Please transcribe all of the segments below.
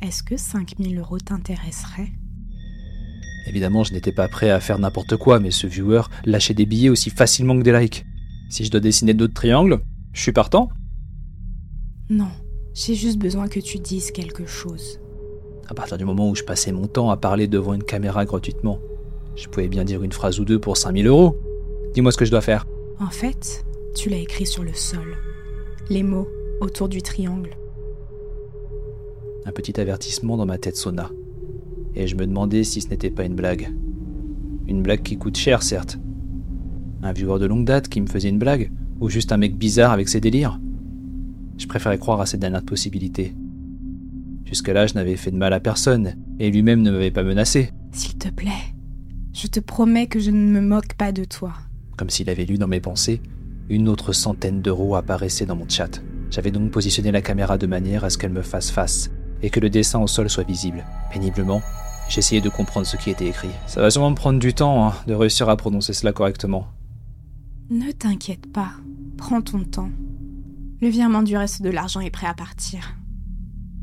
Est-ce que 5000 euros t'intéresserait Évidemment, je n'étais pas prêt à faire n'importe quoi, mais ce viewer lâchait des billets aussi facilement que des likes. Si je dois dessiner d'autres triangles, je suis partant Non, j'ai juste besoin que tu dises quelque chose. À partir du moment où je passais mon temps à parler devant une caméra gratuitement, je pouvais bien dire une phrase ou deux pour 5000 euros. Dis-moi ce que je dois faire. En fait, tu l'as écrit sur le sol. Les mots autour du triangle. Un petit avertissement dans ma tête sonna. Et je me demandais si ce n'était pas une blague. Une blague qui coûte cher, certes. Un viewer de longue date qui me faisait une blague Ou juste un mec bizarre avec ses délires Je préférais croire à cette dernière possibilité. Jusque-là, je n'avais fait de mal à personne, et lui-même ne m'avait pas menacé. S'il te plaît, je te promets que je ne me moque pas de toi. Comme s'il avait lu dans mes pensées, une autre centaine d'euros apparaissait dans mon chat. J'avais donc positionné la caméra de manière à ce qu'elle me fasse face, et que le dessin au sol soit visible. Péniblement, j'essayais de comprendre ce qui était écrit. Ça va sûrement me prendre du temps hein, de réussir à prononcer cela correctement. Ne t'inquiète pas, prends ton temps. Le virement du reste de l'argent est prêt à partir.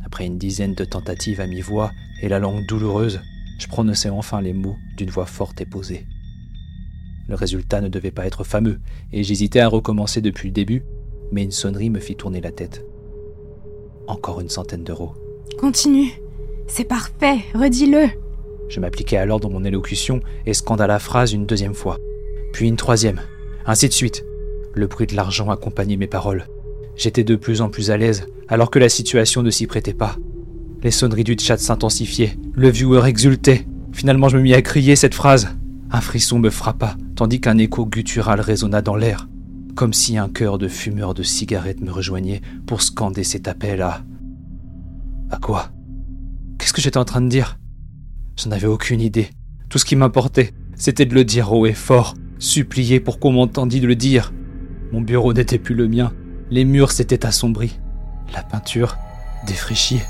Après une dizaine de tentatives à mi-voix et la langue douloureuse, je prononçais enfin les mots d'une voix forte et posée. Le résultat ne devait pas être fameux, et j'hésitais à recommencer depuis le début, mais une sonnerie me fit tourner la tête. Encore une centaine d'euros. Continue. C'est parfait, redis-le. Je m'appliquai alors dans mon élocution et scanda la phrase une deuxième fois, puis une troisième, ainsi de suite. Le bruit de l'argent accompagnait mes paroles. J'étais de plus en plus à l'aise, alors que la situation ne s'y prêtait pas. Les sonneries du chat s'intensifiaient, le viewer exultait. Finalement, je me mis à crier cette phrase. Un frisson me frappa, tandis qu'un écho guttural résonna dans l'air, comme si un cœur de fumeur de cigarettes me rejoignait pour scander cet appel à à quoi? Qu'est-ce que j'étais en train de dire? J'en avais aucune idée. Tout ce qui m'importait, c'était de le dire haut et fort, supplier pour qu'on m'entendît de le dire. Mon bureau n'était plus le mien. Les murs s'étaient assombris. La peinture défraîchie.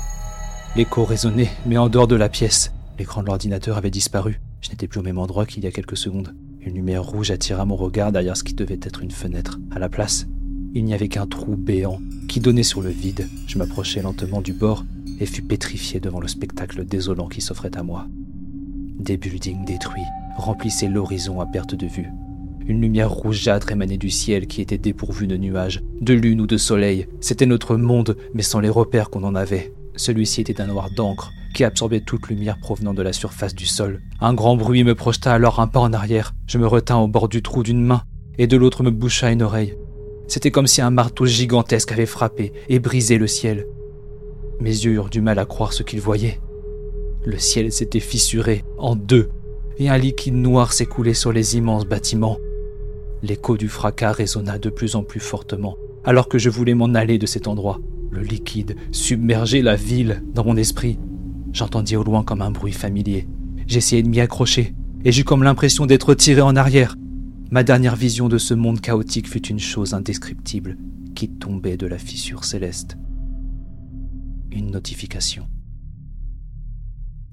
L'écho résonnait, mais en dehors de la pièce. L'écran de l'ordinateur avait disparu. Je n'étais plus au même endroit qu'il y a quelques secondes. Une lumière rouge attira mon regard derrière ce qui devait être une fenêtre. À la place, il n'y avait qu'un trou béant qui donnait sur le vide. Je m'approchai lentement du bord et fut pétrifié devant le spectacle désolant qui s'offrait à moi. Des buildings détruits remplissaient l'horizon à perte de vue. Une lumière rougeâtre émanait du ciel qui était dépourvu de nuages, de lune ou de soleil. C'était notre monde, mais sans les repères qu'on en avait. Celui-ci était un noir d'encre qui absorbait toute lumière provenant de la surface du sol. Un grand bruit me projeta alors un pas en arrière. Je me retins au bord du trou d'une main, et de l'autre me boucha une oreille. C'était comme si un marteau gigantesque avait frappé et brisé le ciel. Mes yeux eurent du mal à croire ce qu'ils voyaient. Le ciel s'était fissuré en deux, et un liquide noir s'écoulait sur les immenses bâtiments. L'écho du fracas résonna de plus en plus fortement, alors que je voulais m'en aller de cet endroit. Le liquide submergeait la ville dans mon esprit. J'entendis au loin comme un bruit familier. J'essayai de m'y accrocher, et j'eus comme l'impression d'être tiré en arrière. Ma dernière vision de ce monde chaotique fut une chose indescriptible qui tombait de la fissure céleste une notification.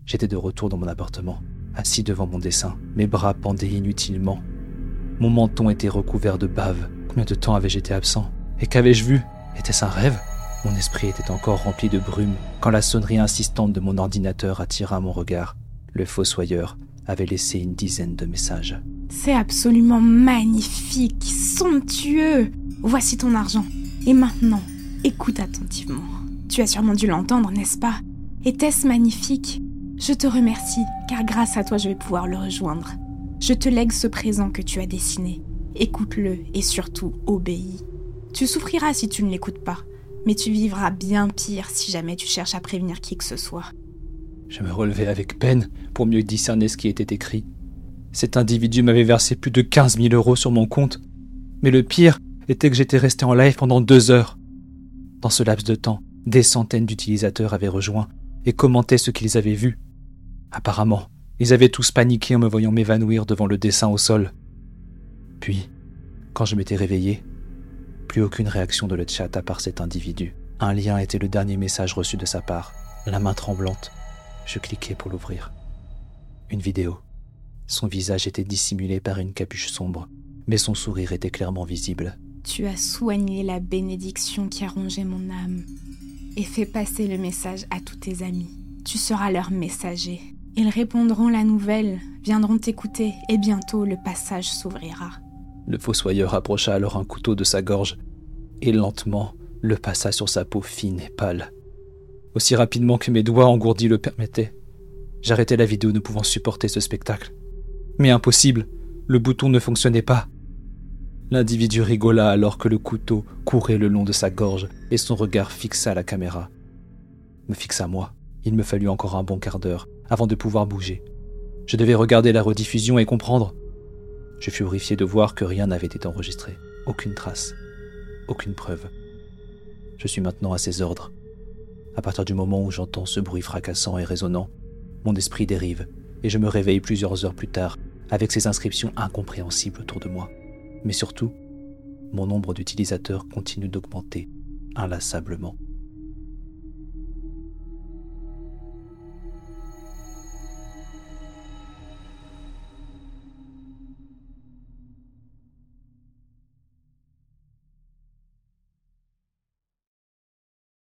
J'étais de retour dans mon appartement, assis devant mon dessin, mes bras pendaient inutilement. Mon menton était recouvert de bave. Combien de temps avais-je été absent? Et qu'avais-je vu? Était-ce un rêve? Mon esprit était encore rempli de brume quand la sonnerie insistante de mon ordinateur attira mon regard. Le fossoyeur avait laissé une dizaine de messages. C'est absolument magnifique, somptueux. Voici ton argent. Et maintenant, écoute attentivement. Tu as sûrement dû l'entendre, n'est-ce pas? Était-ce magnifique? Je te remercie, car grâce à toi je vais pouvoir le rejoindre. Je te lègue ce présent que tu as dessiné. Écoute-le et surtout obéis. Tu souffriras si tu ne l'écoutes pas, mais tu vivras bien pire si jamais tu cherches à prévenir qui que ce soit. Je me relevai avec peine pour mieux discerner ce qui était écrit. Cet individu m'avait versé plus de 15 000 euros sur mon compte. Mais le pire était que j'étais resté en live pendant deux heures. Dans ce laps de temps, des centaines d'utilisateurs avaient rejoint et commentaient ce qu'ils avaient vu. Apparemment, ils avaient tous paniqué en me voyant m'évanouir devant le dessin au sol. Puis, quand je m'étais réveillé, plus aucune réaction de le chat à part cet individu. Un lien était le dernier message reçu de sa part. La main tremblante, je cliquai pour l'ouvrir. Une vidéo. Son visage était dissimulé par une capuche sombre, mais son sourire était clairement visible. Tu as soigné la bénédiction qui a rongé mon âme et fais passer le message à tous tes amis. Tu seras leur messager. Ils répondront la nouvelle, viendront t'écouter, et bientôt le passage s'ouvrira. Le fossoyeur approcha alors un couteau de sa gorge, et lentement le passa sur sa peau fine et pâle. Aussi rapidement que mes doigts engourdis le permettaient. J'arrêtai la vidéo ne pouvant supporter ce spectacle. Mais impossible, le bouton ne fonctionnait pas. L'individu rigola alors que le couteau courait le long de sa gorge et son regard fixa la caméra. Me fixa moi. Il me fallut encore un bon quart d'heure avant de pouvoir bouger. Je devais regarder la rediffusion et comprendre. Je fus horrifié de voir que rien n'avait été enregistré. Aucune trace. Aucune preuve. Je suis maintenant à ses ordres. À partir du moment où j'entends ce bruit fracassant et résonnant, mon esprit dérive et je me réveille plusieurs heures plus tard avec ces inscriptions incompréhensibles autour de moi. Mais surtout, mon nombre d'utilisateurs continue d'augmenter inlassablement.